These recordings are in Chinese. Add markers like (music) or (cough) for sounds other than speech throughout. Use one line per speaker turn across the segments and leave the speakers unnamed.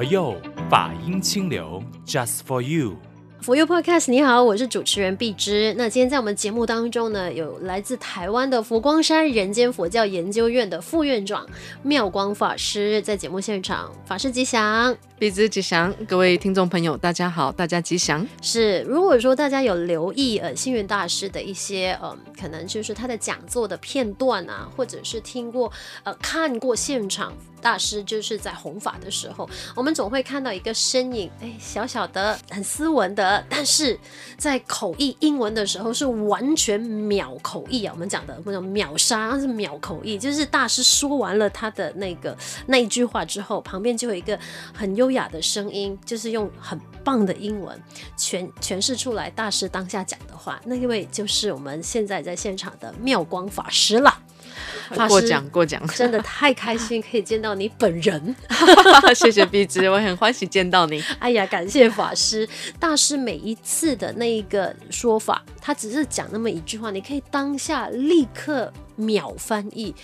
佛佑法音清流，Just for you。
佛佑 Podcast，你好，我是主持人碧芝。那今天在我们节目当中呢，有来自台湾的佛光山人间佛教研究院的副院长妙光法师在节目现场，法师吉祥，
碧芝吉祥，各位听众朋友，大家好，大家吉祥。
是，如果说大家有留意呃星云大师的一些呃，可能就是他的讲座的片段啊，或者是听过呃看过现场。大师就是在弘法的时候，我们总会看到一个身影，哎，小小的，很斯文的，但是在口译英文的时候是完全秒口译啊。我们讲的那种秒杀，是秒口译，就是大师说完了他的那个那一句话之后，旁边就有一个很优优雅的声音，就是用很棒的英文诠诠释出来大师当下讲的话。那一位就是我们现在在现场的妙光法师了。
过奖过奖，
真的太开心可以见到你本人，(laughs)
谢谢碧芝，我很欢喜见到你。
哎呀，感谢法师大师每一次的那一个说法，他只是讲那么一句话，你可以当下立刻秒翻译，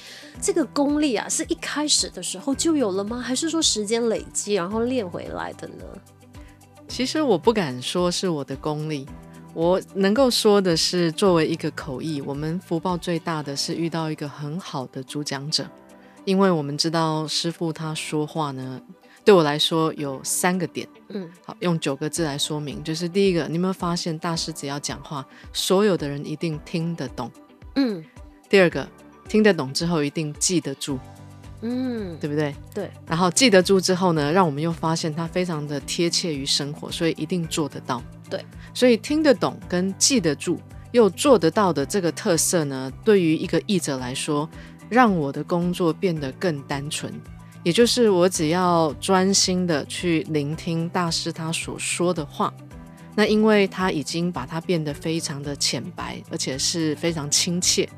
这个功力啊，是一开始的时候就有了吗？还是说时间累积然后练回来的呢？
其实我不敢说是我的功力。我能够说的是，作为一个口译，我们福报最大的是遇到一个很好的主讲者，因为我们知道师傅他说话呢，对我来说有三个点，嗯，好，用九个字来说明，就是第一个，你有没有发现大师只要讲话，所有的人一定听得懂，嗯，第二个，听得懂之后一定记得住。嗯，对不对？
对。
然后记得住之后呢，让我们又发现它非常的贴切于生活，所以一定做得到。
对。
所以听得懂跟记得住又做得到的这个特色呢，对于一个译者来说，让我的工作变得更单纯。也就是我只要专心的去聆听大师他所说的话，那因为他已经把它变得非常的浅白，而且是非常亲切。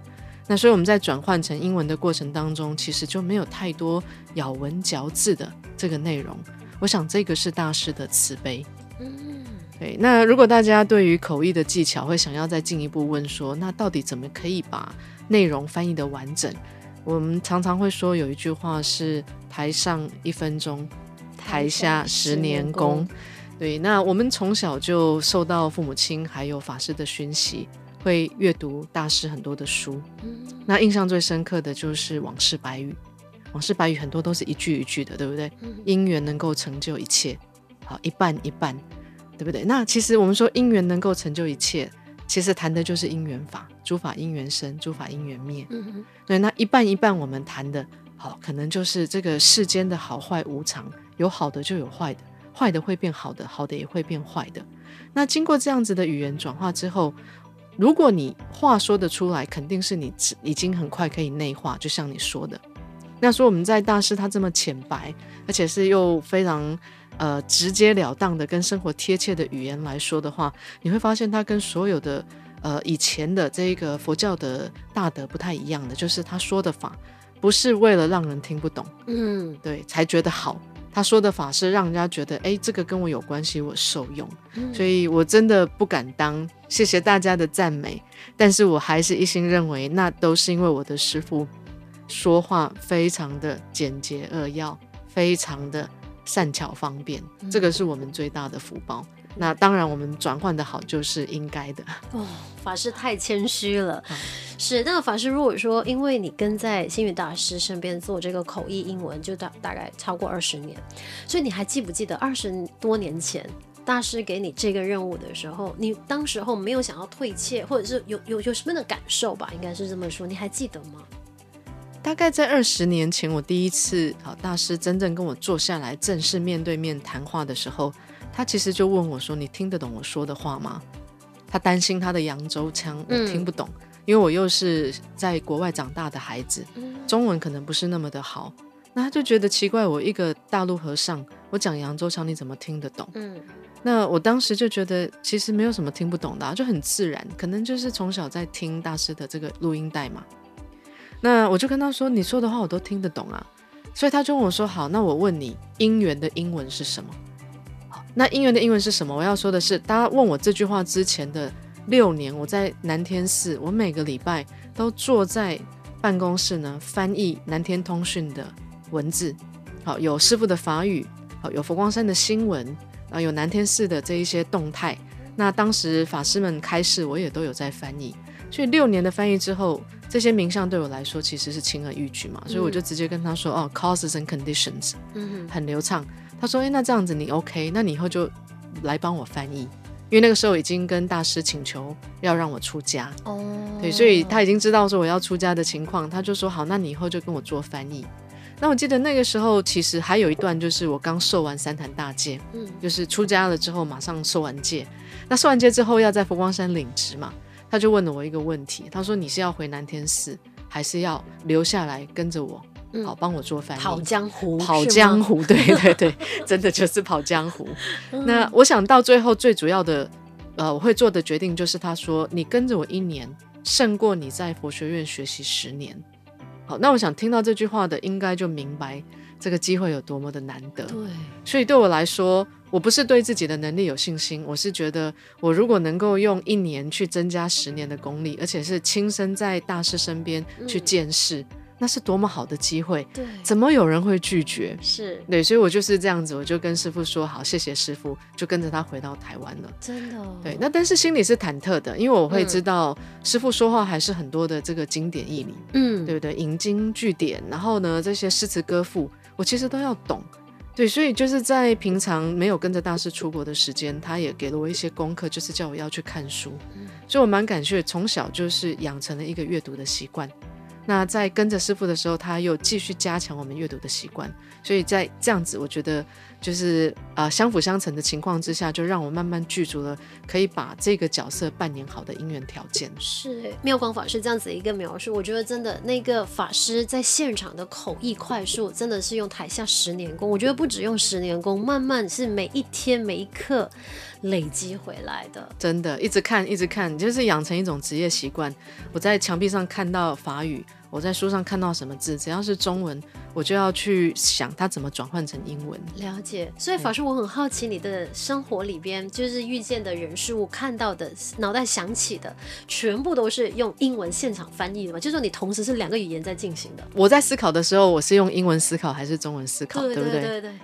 那所以我们在转换成英文的过程当中，其实就没有太多咬文嚼字的这个内容。我想这个是大师的慈悲。嗯，对。那如果大家对于口译的技巧会想要再进一步问说，那到底怎么可以把内容翻译的完整？我们常常会说有一句话是“台上一分钟，台下十年功”。对。那我们从小就受到父母亲还有法师的熏习。会阅读大师很多的书，嗯，那印象最深刻的就是《往事白语》。《往事白语》很多都是一句一句的，对不对？嗯，因缘能够成就一切，好，一半一半，对不对？那其实我们说因缘能够成就一切，其实谈的就是因缘法，诸法因缘生，诸法因缘灭。嗯，对，那一半一半，我们谈的好，可能就是这个世间的好坏无常，有好的就有坏的，坏的会变好的，好的也会变坏的。那经过这样子的语言转化之后。如果你话说得出来，肯定是你已经很快可以内化，就像你说的。那说我们在大师他这么浅白，而且是又非常呃直截了当的跟生活贴切的语言来说的话，你会发现他跟所有的呃以前的这个佛教的大德不太一样的，就是他说的法不是为了让人听不懂，嗯，对，才觉得好。他说的法是让人家觉得，哎，这个跟我有关系，我受用，嗯，所以我真的不敢当。谢谢大家的赞美，但是我还是一心认为，那都是因为我的师父说话非常的简洁扼要，非常的善巧方便，嗯，这个是我们最大的福报。那当然，我们转换的好就是应该的。
哦，法师太谦虚了。嗯、是，那个法师如果说，因为你跟在星云大师身边做这个口译英文，就大大概超过二十年，所以你还记不记得二十多年前大师给你这个任务的时候，你当时候没有想要退怯，或者是有有有什么样的感受吧？应该是这么说，你还记得吗？
大概在二十年前，我第一次好大师真正跟我坐下来正式面对面谈话的时候。他其实就问我说：“你听得懂我说的话吗？”他担心他的扬州腔我听不懂，嗯，因为我又是在国外长大的孩子，中文可能不是那么的好。那他就觉得奇怪，我一个大陆和尚，我讲扬州腔你怎么听得懂？嗯，那我当时就觉得其实没有什么听不懂的啊，就很自然，可能就是从小在听大师的这个录音带嘛。那我就跟他说：“你说的话我都听得懂啊。”所以他就问我说：“好，那我问你，姻缘的英文是什么？”好那姻缘的英文是什么？我要说的是，大家问我这句话之前的六年，我在南天寺，我每个礼拜都坐在办公室呢，翻译南天通讯的文字。好，有师父的法语，好有佛光山的新闻啊，有南天寺的这一些动态。那当时法师们开示，我也都有在翻译。所以六年的翻译之后，这些名相对我来说其实是轻而易举嘛。所以我就直接跟他说：“哦，causes and conditions，嗯，很流畅。”他说：“诶，那这样子你 OK？那你以后就来帮我翻译。”因为那个时候已经跟大师请求要让我出家哦，对，所以他已经知道说我要出家的情况，他就说：“好，那你以后就跟我做翻译。”那我记得那个时候其实还有一段，就是我刚受完三坛大戒，嗯，就是出家了之后马上受完戒。那受完戒之后要在佛光山领职嘛。他就问了我一个问题，他说：“你是要回南天寺，还是要留下来跟着我，嗯、好帮我做翻译？
跑江湖，
跑江湖，(laughs) 对对对，真的就是跑江湖。嗯、那我想到最后最主要的，呃，我会做的决定就是，他说：你跟着我一年，胜过你在佛学院学习十年。好，那我想听到这句话的，应该就明白这个机会有多么的难得。对，所以对我来说。我不是对自己的能力有信心，我是觉得我如果能够用一年去增加十年的功力，而且是亲身在大师身边去见识，嗯、那是多么好的机会！对，怎么有人会拒绝？是对，所以我就是这样子，我就跟师傅说好，谢谢师傅，就跟着他回到台湾了。真的、哦？对，那但是心里是忐忑的，因为我会知道、嗯、师傅说话还是很多的这个经典义理，嗯，对不对？引经据典，然后呢，这些诗词歌赋，我其实都要懂。对，所以就是在平常没有跟着大师出国的时间，他也给了我一些功课，就是叫我要去看书。所以我蛮感谢，从小就是养成了一个阅读的习惯。那在跟着师傅的时候，他又继续加强我们阅读的习惯，所以在这样子，我觉得就是啊、呃、相辅相成的情况之下，就让我慢慢具足了可以把这个角色扮演好的因缘条件。
是妙光法师这样子一个描述，我觉得真的那个法师在现场的口译快速，真的是用台下十年功。我觉得不止用十年功，慢慢是每一天每一刻累积回来的。
真的，一直看一直看，就是养成一种职业习惯。我在墙壁上看到法语。我在书上看到什么字，只要是中文，我就要去想它怎么转换成英文。
了解，所以法师，我很好奇你的生活里边，就是遇见的人事物，看到的，脑袋想起的，全部都是用英文现场翻译的吗？就是说你同时是两个语言在进行的。
我在思考的时候，我是用英文思考还是中文思考？
对对对对，
对不对？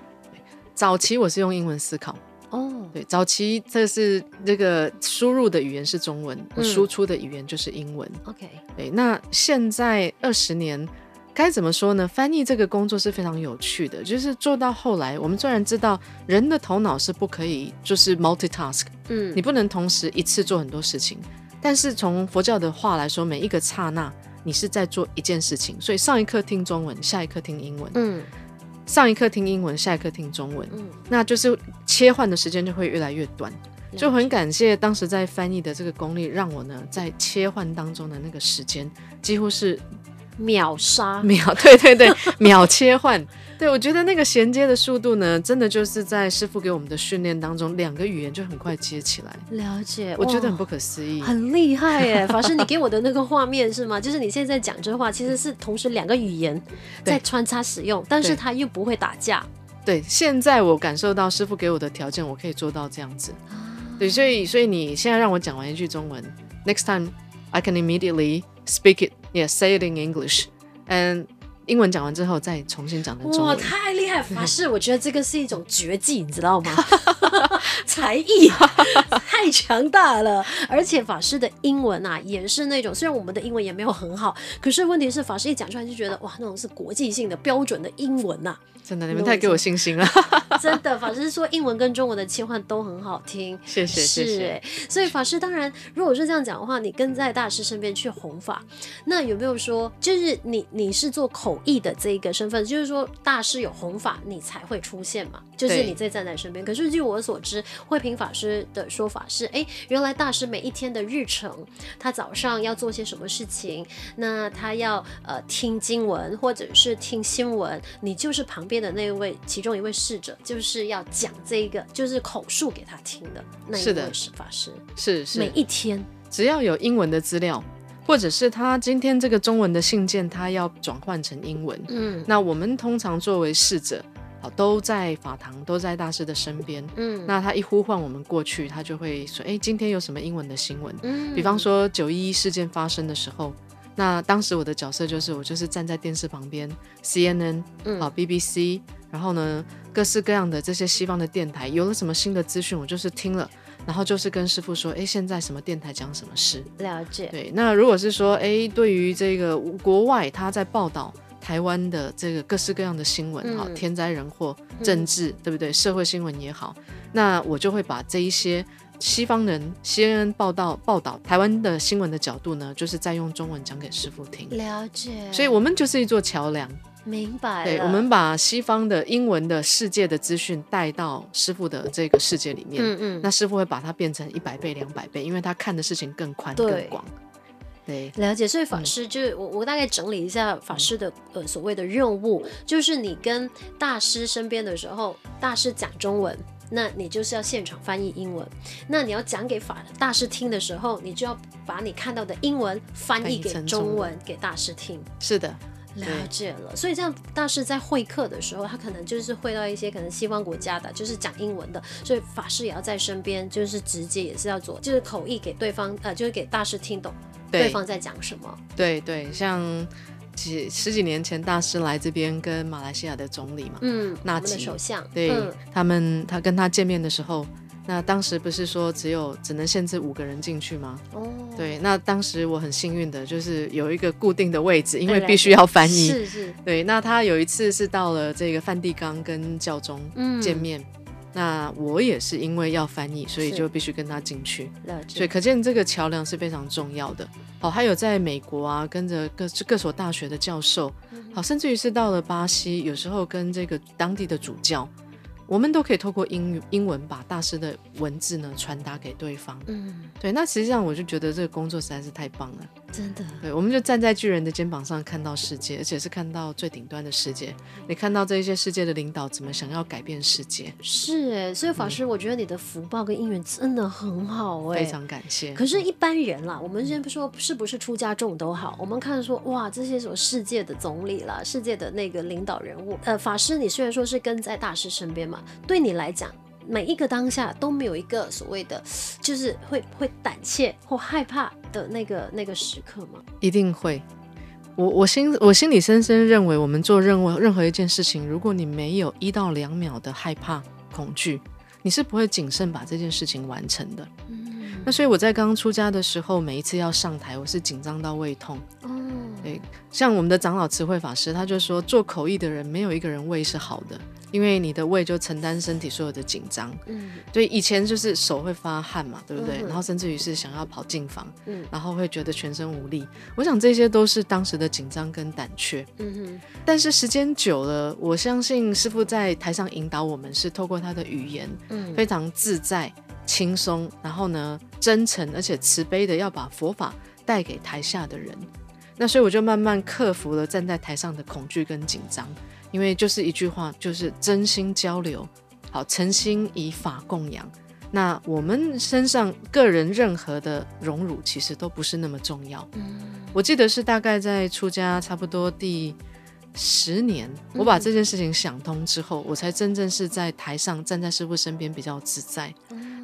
早期我是用英文思考。哦，对，早期这是这个输入的语言是中文，嗯、输出的语言就是英文。OK，对，那现在二十年该怎么说呢？翻译这个工作是非常有趣的，就是做到后来，我们虽然知道人的头脑是不可以就是 multitask，嗯，你不能同时一次做很多事情，但是从佛教的话来说，每一个刹那你是在做一件事情，所以上一刻听中文，下一刻听英文，嗯。上一课听英文，下一课听中文，嗯，那就是切换的时间就会越来越短。就很感谢当时在翻译的这个功力，让我呢在切换当中的那个时间几乎是
秒杀
秒，(laughs) 对对对，秒切换。(laughs) 对，我觉得那个衔接的速度呢，真的就是在师傅给我们的训练当中，两个语言就很快接起来。
了解，
我觉得很不可思议，
很厉害耶！(laughs) 法师，你给我的那个画面是吗？就是你现在讲这话，其实是同时两个语言在穿插使用，但是它又不会打架。
对，现在我感受到师傅给我的条件，我可以做到这样子。对，所以所以你现在让我讲完一句中文，Next time I can immediately speak it, yes, say it in English, and 英文讲完之后，再重新讲成中文。
哇，太厉害！法式，我觉得这个是一种绝技，你知道吗？(laughs) (laughs) 才艺 (laughs) 太强大了，而且法师的英文啊，也是那种虽然我们的英文也没有很好，可是问题是法师一讲出来就觉得哇，那种是国际性的标准的英文呐、啊。
真的，你们太给我信心了。(laughs)
真的，法师说英文跟中文的切换都很好听。
谢谢，是谢谢。
所以法师当然，如果是这样讲的话，你跟在大师身边去弘法，那有没有说，就是你你是做口译的这一个身份，就是说大师有弘法，你才会出现嘛？就是你在站在身边。可是据我所知，慧平法师的说法是，哎，原来大师每一天的日程，他早上要做些什么事情，那他要呃听经文或者是听新闻，你就是旁边。的那一位，其中一位侍者，就是要讲这一个，就是口述给他听的那一位法师，
是是，
每一天。
只要有英文的资料，或者是他今天这个中文的信件，他要转换成英文，嗯，那我们通常作为侍者，都在法堂，都在大师的身边，嗯，那他一呼唤我们过去，他就会说，哎，今天有什么英文的新闻？嗯，比方说九一一事件发生的时候。那当时我的角色就是我就是站在电视旁边，CNN 啊 BBC，然后呢各式各样的这些西方的电台有了什么新的资讯，我就是听了，然后就是跟师傅说，哎，现在什么电台讲什么事？
了解。
对，那如果是说，哎，对于这个国外他在报道台湾的这个各式各样的新闻，哈、嗯，天灾人祸、政治，嗯、对不对？社会新闻也好，那我就会把这一些。西方人 CNN 报道报道台湾的新闻的角度呢，就是在用中文讲给师傅听。
了解，
所以我们就是一座桥梁。
明白。
对，我们把西方的英文的世界的资讯带到师傅的这个世界里面。嗯嗯。那师傅会把它变成一百倍、两百倍，因为他看的事情更宽更广。对，
了解。所以法师就是我，我大概整理一下法师的呃所谓的任务，就是你跟大师身边的时候，大师讲中文。那你就是要现场翻译英文，那你要讲给法大师听的时候，你就要把你看到的英文翻译给中文给大师听。
是的，
了解了。所以这样大师在会客的时候，他可能就是会到一些可能西方国家的，就是讲英文的，所以法师也要在身边，就是直接也是要做，就是口译给对方，呃，就是给大师听懂对方在讲什么。
对对，像。几十几年前，大师来这边跟马来西亚的总理嘛，
嗯，
纳吉
的首相，
对、
嗯、
他们，他跟他见面的时候，那当时不是说只有只能限制五个人进去吗？哦，对，那当时我很幸运的就是有一个固定的位置，因为必须要翻译，
是是，
对，那他有一次是到了这个梵蒂冈跟教宗见面。嗯那我也是因为要翻译，所以就必须跟他进去。所以可见这个桥梁是非常重要的。好，还有在美国啊，跟着各各所大学的教授，好，甚至于是到了巴西，有时候跟这个当地的主教。我们都可以透过英语英文把大师的文字呢传达给对方。嗯，对。那实际上我就觉得这个工作实在是太棒了，
真的。
对，我们就站在巨人的肩膀上看到世界，而且是看到最顶端的世界。你看到这些世界的领导怎么想要改变世界？
是哎，所以法师，我觉得你的福报跟姻缘真的很好哎，
非常感谢。
可是，一般人啦，我们先不说是不是出家众都好，我们看说哇，这些什么世界的总理啦，世界的那个领导人物，呃，法师，你虽然说是跟在大师身边嘛。对你来讲，每一个当下都没有一个所谓的，就是会会胆怯或害怕的那个那个时刻吗？
一定会。我我心我心里深深认为，我们做任何任何一件事情，如果你没有一到两秒的害怕恐惧，你是不会谨慎把这件事情完成的。嗯，那所以我在刚出家的时候，每一次要上台，我是紧张到胃痛。哦，对，像我们的长老慈惠法师，他就说，做口译的人没有一个人胃是好的。因为你的胃就承担身体所有的紧张，嗯，对，以前就是手会发汗嘛，对不对？嗯、然后甚至于是想要跑进房，嗯，然后会觉得全身无力。我想这些都是当时的紧张跟胆怯，嗯哼。但是时间久了，我相信师傅在台上引导我们是透过他的语言，嗯，非常自在、轻松，然后呢，真诚而且慈悲的要把佛法带给台下的人。那所以我就慢慢克服了站在台上的恐惧跟紧张。因为就是一句话，就是真心交流，好，诚心以法供养。那我们身上个人任何的荣辱，其实都不是那么重要。嗯，我记得是大概在出家差不多第十年，我把这件事情想通之后，我才真正是在台上站在师傅身边比较自在。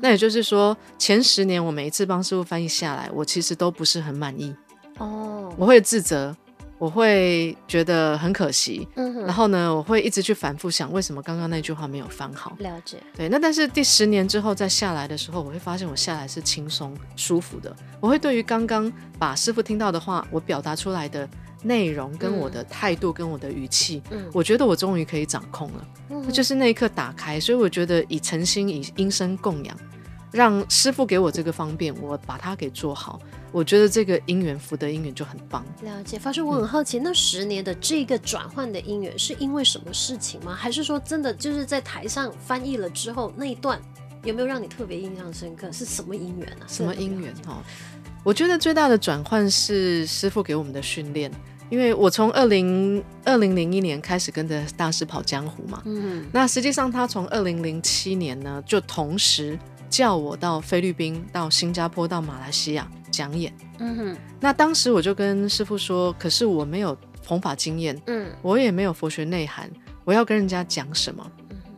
那也就是说，前十年我每一次帮师傅翻译下来，我其实都不是很满意。哦，我会自责。我会觉得很可惜，然后呢，我会一直去反复想，为什么刚刚那句话没有翻好？
了解，
对。那但是第十年之后再下来的时候，我会发现我下来是轻松舒服的。我会对于刚刚把师傅听到的话，我表达出来的内容跟我的态度跟我的语气，嗯，我觉得我终于可以掌控了，嗯，就是那一刻打开。所以我觉得以诚心以音声供养，让师傅给我这个方便，我把它给做好。我觉得这个因缘福德因缘就很棒。
了解，发师，我很好奇，嗯、那十年的这个转换的因缘是因为什么事情吗？还是说真的就是在台上翻译了之后那一段有没有让你特别印象深刻？是什么因缘啊？
什么因缘哦？我觉得最大的转换是师傅给我们的训练，因为我从二零二零零一年开始跟着大师跑江湖嘛，嗯，那实际上他从二零零七年呢就同时。叫我到菲律宾、到新加坡、到马来西亚讲演。嗯哼，那当时我就跟师傅说，可是我没有弘法经验，嗯，我也没有佛学内涵，我要跟人家讲什么？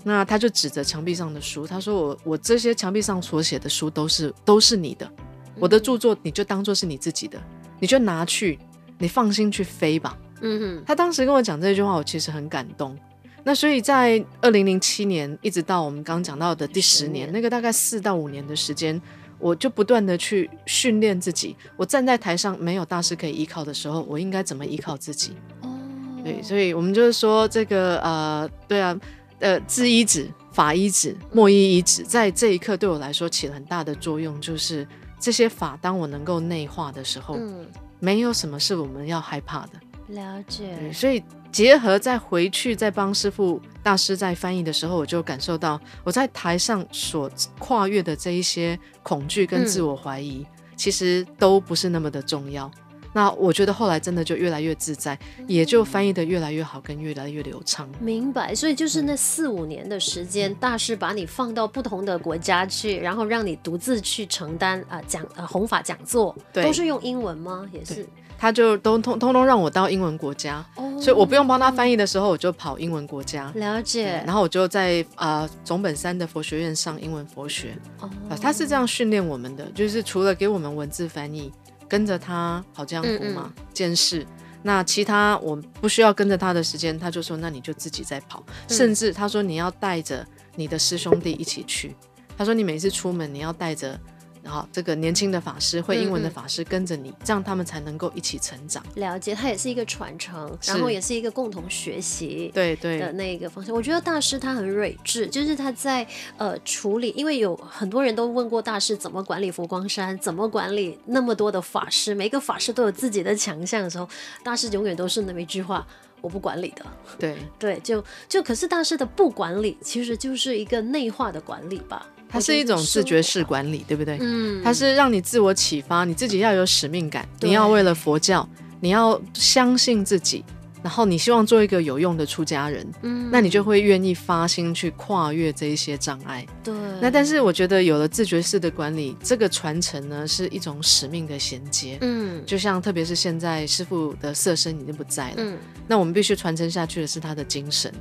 那他就指着墙壁上的书，他说我：“我我这些墙壁上所写的书都是都是你的，我的著作你就当做是你自己的，你就拿去，你放心去飞吧。
嗯哼，
他当时跟我讲这句话，我其实很感动。那所以在二零零七年一直到我们刚刚讲到的第十年，那个大概四到五年的时间，我就不断的去训练自己。我站在台上没有大师可以依靠的时候，我应该怎么依靠自己？哦，对，所以我们就是说这个呃，对啊，呃，知一指、法一指、莫一一指，在这一刻对我来说起了很大的作用，就是这些法当我能够内化的时候，嗯，没有什么是我们要害怕的。
了解，
对，所以结合再回去再帮师傅大师在翻译的时候，我就感受到我在台上所跨越的这一些恐惧跟自我怀疑，嗯、其实都不是那么的重要。那我觉得后来真的就越来越自在，嗯、也就翻译的越来越好，跟越来越流畅。
明白，所以就是那四五年的时间，嗯、大师把你放到不同的国家去，然后让你独自去承担啊、呃、讲呃弘法讲座，都是用英文吗？也是。
他就都通通通让我到英文国家，哦、所以我不用帮他翻译的时候，我就跑英文国家。
了解。
然后我就在啊、呃、总本山的佛学院上英文佛学。哦、呃。他是这样训练我们的，就是除了给我们文字翻译，跟着他跑江湖嘛，见识、嗯嗯。那其他我不需要跟着他的时间，他就说那你就自己在跑。嗯、甚至他说你要带着你的师兄弟一起去。他说你每次出门你要带着。然后这个年轻的法师，会英文的法师跟着你，嗯嗯，这样他们才能够一起成长。
了解，它也是一个传承，然后也是一个共同学习。
对对
的那个方向，我觉得大师他很睿智，就是他在呃处理，因为有很多人都问过大师怎么管理佛光山，怎么管理那么多的法师，每个法师都有自己的强项的时候，大师永远都是那么一句话：我不管理的。
对
对，就就可是大师的不管理，其实就是一个内化的管理吧。
它是一种自觉式管理，对不对？嗯，它是让你自我启发，你自己要有使命感，你要为了佛教，你要相信自己，然后你希望做一个有用的出家人，嗯，那你就会愿意发心去跨越这一些障碍。
对，
那但是我觉得有了自觉式的管理，这个传承呢是一种使命的衔接，嗯，就像特别是现在师傅的色身已经不在了，嗯，那我们必须传承下去的是他的精神。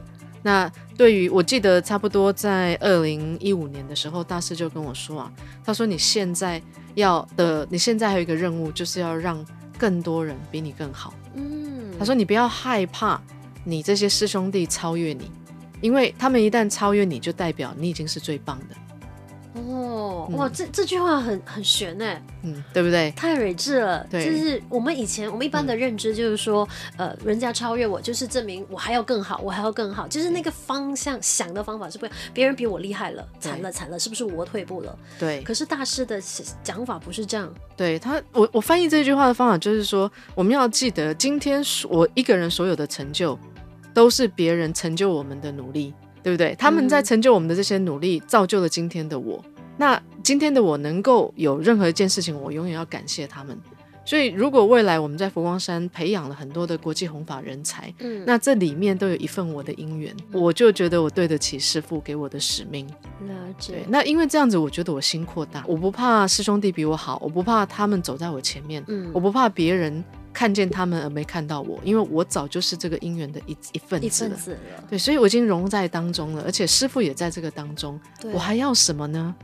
那对于我记得差不多在二零一五年的时候，大师就跟我说啊，他说你现在要的，你现在还有一个任务，就是要让更多人比你更好。嗯，他说你不要害怕你这些师兄弟超越你，因为他们一旦超越你，就代表你已经是最棒的。
哦，哇，这这句话很很悬哎，
嗯，对不对？
太睿智了，
对，
就是我们以前我们一般的认知就是说，嗯、呃，人家超越我，就是证明我还要更好，我还要更好，就是那个方向想的方法是不一样，别人比我厉害了，惨了惨了，是不是我退步了？
对。
可是大师的讲法不是这样，
对他，我我翻译这句话的方法就是说，我们要记得，今天我一个人所有的成就，都是别人成就我们的努力。对不对？他们在成就我们的这些努力，嗯、造就了今天的我。那今天的我能够有任何一件事情，我永远要感谢他们。所以，如果未来我们在佛光山培养了很多的国际弘法人才，嗯，那这里面都有一份我的因缘，嗯、我就觉得我对得起师父给我的使命。
了解。
对，那因为这样子，我觉得我心扩大，我不怕师兄弟比我好，我不怕他们走在我前面，嗯，我不怕别人。看见他们而没看到我，因为我早就是这个因缘的一一份子了。
子了。
对，所以我已经融在当中了，而且师傅也在这个当中。对我还要什么呢？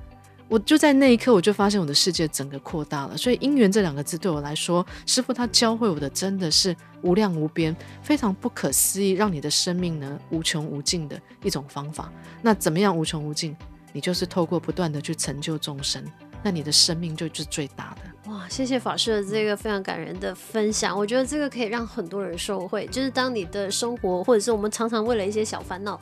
我就在那一刻，我就发现我的世界整个扩大了。所以“姻缘”这两个字对我来说，师傅他教会我的真的是无量无边、非常不可思议，让你的生命呢无穷无尽的一种方法。那怎么样无穷无尽？你就是透过不断的去成就众生。那你的生命就是最大的
哇！谢谢法师的这个非常感人的分享，我觉得这个可以让很多人受惠。就是当你的生活，或者是我们常常为了一些小烦恼，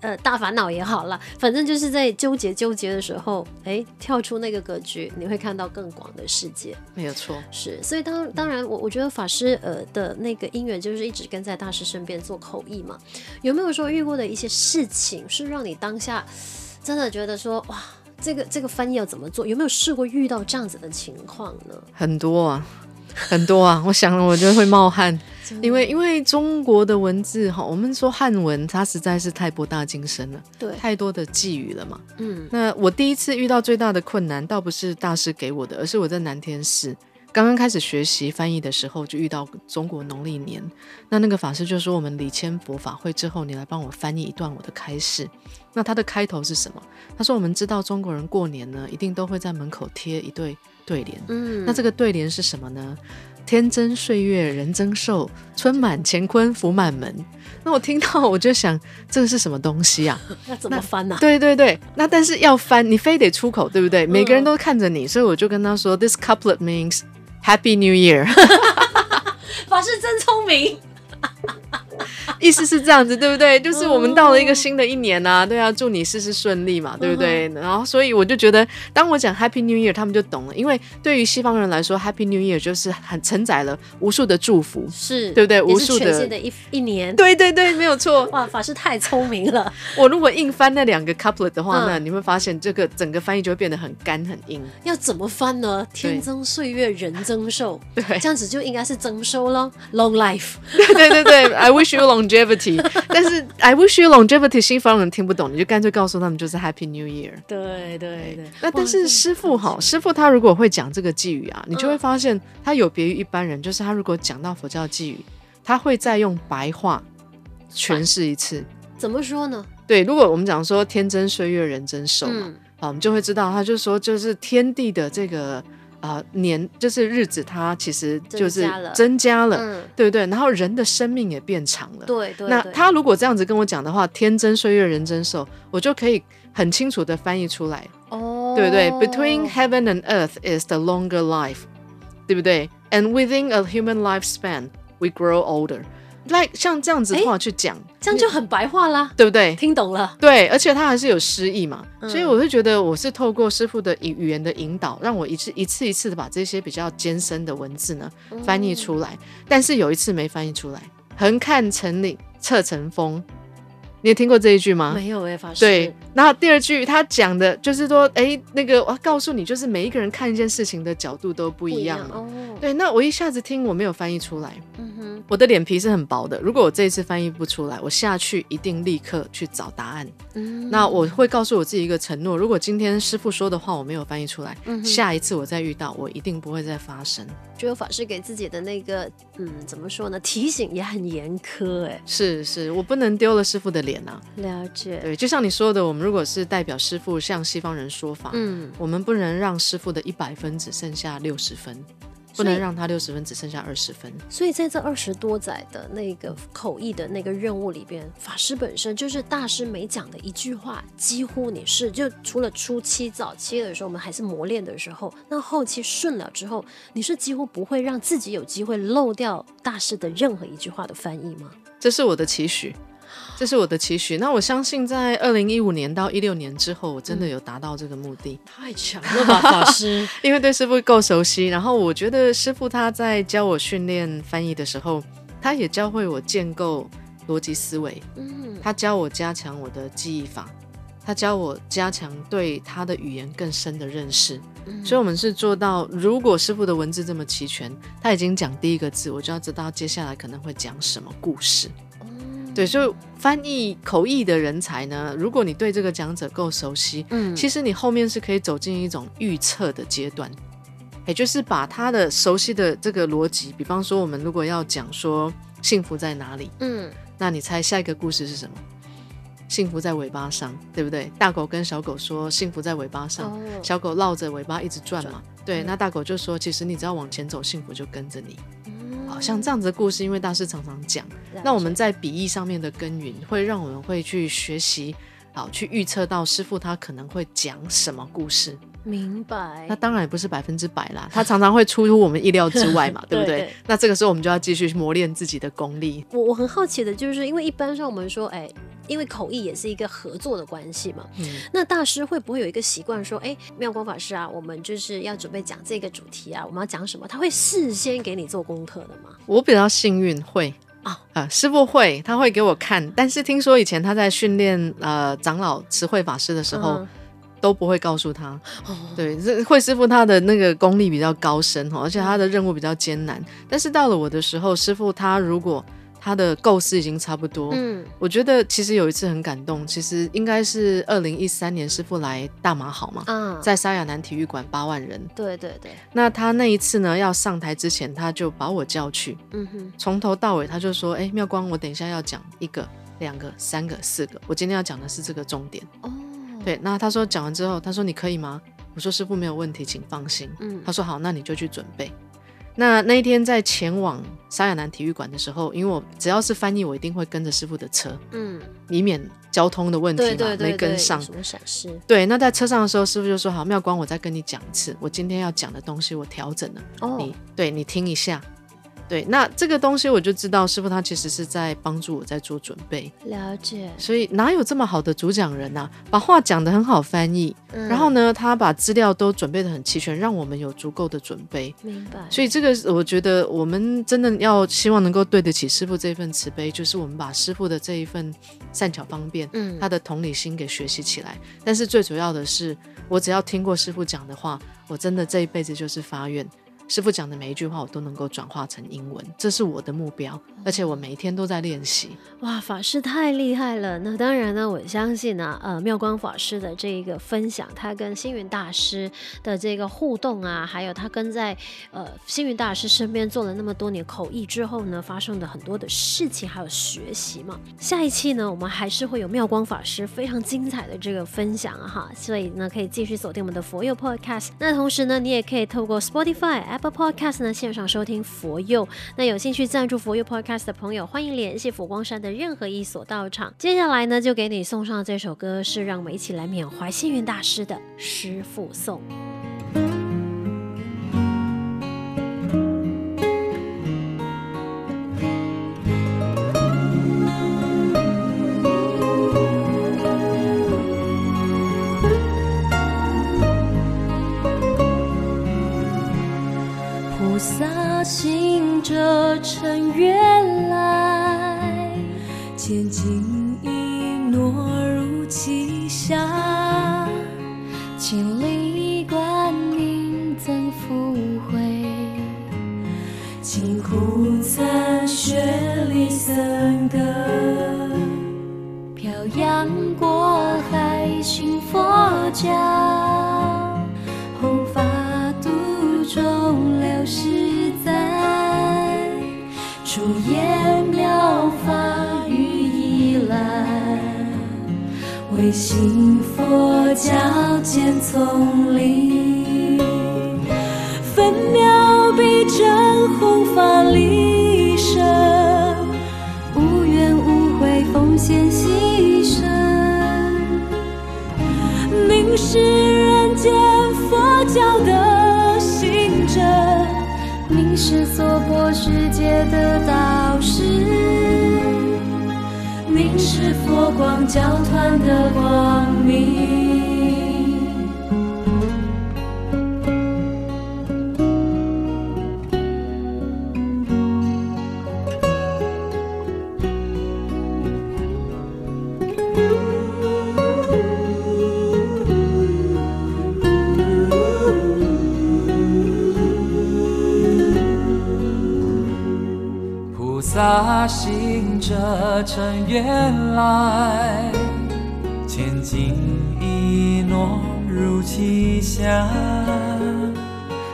呃，大烦恼也好了，反正就是在纠结纠结的时候，哎，跳出那个格局，你会看到更广的世界。
没有错，
是。所以当当然，我我觉得法师呃的那个因缘，就是一直跟在大师身边做口译嘛。有没有说遇过的一些事情，是让你当下真的觉得说哇？这个这个翻译要怎么做？有没有试过遇到这样子的情况呢？
很多啊，很多啊！我想了，我觉得会冒汗，因为因为中国的文字哈，我们说汉文，它实在是太博大精深了，
对，
太多的寄语了嘛。嗯，那我第一次遇到最大的困难，倒不是大师给我的，而是我在南天寺。刚刚开始学习翻译的时候，就遇到中国农历年。那那个法师就说：“我们礼谦佛法会之后，你来帮我翻译一段我的开示。”那他的开头是什么？他说：“我们知道中国人过年呢，一定都会在门口贴一对对联。嗯，那这个对联是什么呢？天增岁月人增寿，春满乾坤福满门。那我听到我就想，这个是什么东西啊？(laughs)
要怎么翻呢、啊？
对对对，那但是要翻，你非得出口，对不对？每个人都看着你，所以我就跟他说、嗯、，This couplet means Happy New Year。(laughs)
法师真聪明。(laughs)
意思是这样子，对不对？就是我们到了一个新的一年呐、啊，对啊，祝你事事顺利嘛，对不对？然后，所以我就觉得，当我讲 Happy New Year，他们就懂了，因为对于西方人来说，Happy New Year 就是很承载了无数的祝福，
是
对不对？无数
的全新的一一年，
对对对，没有错。
哇，法师太聪明了。
我如果硬翻那两个 couplet 的话，那你会发现这个整个翻译就会变得很干很硬。
要怎么翻呢？天增岁月人增寿，(laughs)
对，
这样子就应该是增收了，Long life。
对对对对，I wish you longevity。(laughs) 但是 I wish you longevity，西方人听不懂，你就干脆告诉他们就是 Happy New Year。
对对对。
那但是师傅哈，师傅他如果会讲这个寄语啊，你就会发现他有别于一般人，就是他如果讲到佛教寄语，他会再用白话诠释一次。
怎么说呢？
对，如果我们讲说天真岁月人真寿嘛，啊，我们就会知道，他就说就是天地的这个。啊、呃，年就是日子，它其实就是增加了，嗯、对不对？然后人的生命也变长了，
对对。
那他如果这样子跟我讲的话，天增岁月人增寿，我就可以很清楚的翻译出来，哦，对不对？Between heaven and earth is the longer life，对不对？And within a human lifespan, we grow older。来像这样子的话去讲，
这样就很白话啦，
对不对？
听懂了，
对，而且他还是有诗意嘛，嗯、所以我会觉得我是透过师傅的语语言的引导，让我一次一次一次的把这些比较艰深的文字呢翻译出来，嗯、但是有一次没翻译出来，横看成岭侧成峰。你有听过这一句吗？
没有哎，法师。
对，然后第二句他讲的就是说，哎，那个我要告诉你，就是每一个人看一件事情的角度都不一样嘛。哦。对，那我一下子听我没有翻译出来，嗯哼，我的脸皮是很薄的。如果我这一次翻译不出来，我下去一定立刻去找答案。嗯。那我会告诉我自己一个承诺：如果今天师傅说的话我没有翻译出来，嗯，下一次我再遇到，我一定不会再发生。
觉得法师给自己的那个，嗯，怎么说呢？提醒也很严苛，哎，
是是，我不能丢了师傅的脸。
了解，
对，就像你说的，我们如果是代表师傅向西方人说法，嗯，我们不能让师傅的一百分只剩下六十分。不能让他六十分只剩下二十分，
所以在这二十多载的那个口译的那个任务里边，法师本身就是大师每讲的一句话，几乎你是就除了初期早期的时候，我们还是磨练的时候，那后期顺了之后，你是几乎不会让自己有机会漏掉大师的任何一句话的翻译吗？
这是我的期许。这是我的期许。那我相信，在二零一五年到一六年之后，我真的有达到这个目的。
嗯、太强了吧，法师！(laughs)
因为对师傅够熟悉，然后我觉得师傅他在教我训练翻译的时候，他也教会我建构逻辑思维。嗯，他教我加强我的记忆法，他教我加强对他的语言更深的认识。嗯、所以，我们是做到，如果师傅的文字这么齐全，他已经讲第一个字，我就要知道接下来可能会讲什么故事。对，所以翻译口译的人才呢，如果你对这个讲者够熟悉，嗯，其实你后面是可以走进一种预测的阶段，也就是把他的熟悉的这个逻辑，比方说我们如果要讲说幸福在哪里，嗯，那你猜下一个故事是什么？幸福在尾巴上，对不对？大狗跟小狗说幸福在尾巴上，哦、小狗绕着尾巴一直转嘛，转。对，嗯、那大狗就说其实你只要往前走，幸福就跟着你。像这样子的故事，因为大师常常讲，那我们在笔译上面的耕耘，会让我们会去学习，好去预测到师傅他可能会讲什么故事。
明白。
那当然也不是百分之百啦，他常常会出乎我们意料之外嘛，(laughs) 对不对？对那这个时候我们就要继续磨练自己的功力。
我我很好奇的就是，因为一般上我们说，哎。因为口译也是一个合作的关系嘛，嗯，那大师会不会有一个习惯说，哎，妙光法师啊，我们就是要准备讲这个主题啊，我们要讲什么？他会事先给你做功课的吗？
我比较幸运，会啊师傅会，他会给我看。但是听说以前他在训练呃长老慈惠法师的时候，嗯，都不会告诉他。哦，对，这慧师傅他的那个功力比较高深哈，而且他的任务比较艰难。但是到了我的时候，师傅他如果他的构思已经差不多，嗯，我觉得其实有一次很感动，其实应该是二零一三年师傅来大马好嘛，嗯，在沙亚南体育馆八万人，
对对对，
那他那一次呢要上台之前，他就把我叫去，嗯哼，从头到尾他就说，哎，妙光，我等一下要讲一个、两个、三个、四个，我今天要讲的是这个重点，哦，对，那他说讲完之后，他说你可以吗？我说师傅没有问题，请放心，嗯，他说好，那你就去准备。那那一天在前往沙亚南体育馆的时候，因为我只要是翻译，我一定会跟着师傅的车，嗯，以免交通的问题嘛，
对对对对
没跟上。
什么闪失？
对，那在车上的时候，师傅就说：“好，妙光，我再跟你讲一次，我今天要讲的东西我调整了，哦、你对你听一下。”对，那这个东西我就知道，师傅他其实是在帮助我在做准备。
了解。
所以哪有这么好的主讲人呐、啊？把话讲得很好翻译，嗯、然后呢，他把资料都准备得很齐全，让我们有足够的准备。
明白。
所以这个我觉得我们真的要希望能够对得起师傅这份慈悲，就是我们把师傅的这一份善巧方便，嗯，他的同理心给学习起来。但是最主要的是，我只要听过师傅讲的话，我真的这一辈子就是发愿。师傅讲的每一句话，我都能够转化成英文，这是我的目标，而且我每一天都在练习。
哇，法师太厉害了！那当然呢，我相信呢，呃，妙光法师的这一个分享，他跟星云大师的这个互动啊，还有他跟在呃星云大师身边做了那么多年口译之后呢，发生的很多的事情，还有学习嘛。下一期呢，我们还是会有妙光法师非常精彩的这个分享哈，所以呢，可以继续锁定我们的佛佑 Podcast。那同时呢，你也可以透过 Spotify。Apple Podcast 呢，线上收听佛佑，那有兴趣赞助佛佑 Podcast 的朋友，欢迎联系佛光山的任何一所道场。接下来呢，就给你送上这首歌，是让我们一起来缅怀星云大师的师父颂。
我世界的导师您是佛光教团的光明。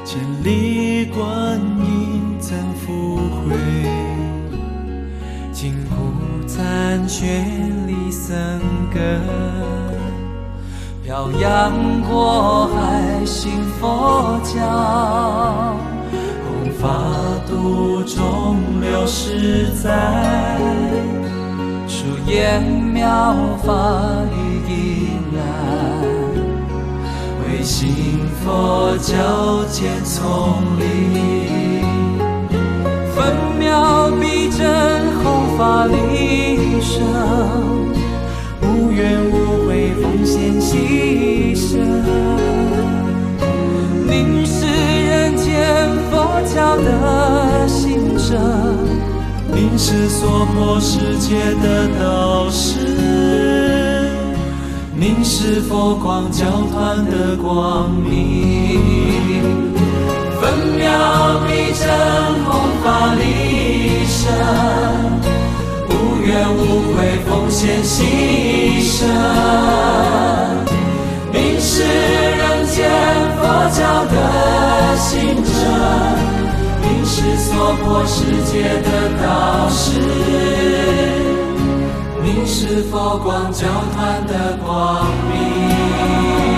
千里观音怎复回？金箍残雪离僧歌，漂洋过海信佛教。弘法度众流实在，出言妙法与依然，为信佛教见丛林，分秒必争弘法利生，无怨无悔奉献牺牲。凝视人间佛教的兴盛，凝视娑婆世界的导师，凝视佛光教团的光明。分秒必争弘法利生，无怨无悔奉献牺牲。凝视人间佛教的兴盛，凝视娑婆世界的导师，你是佛光教团的光明？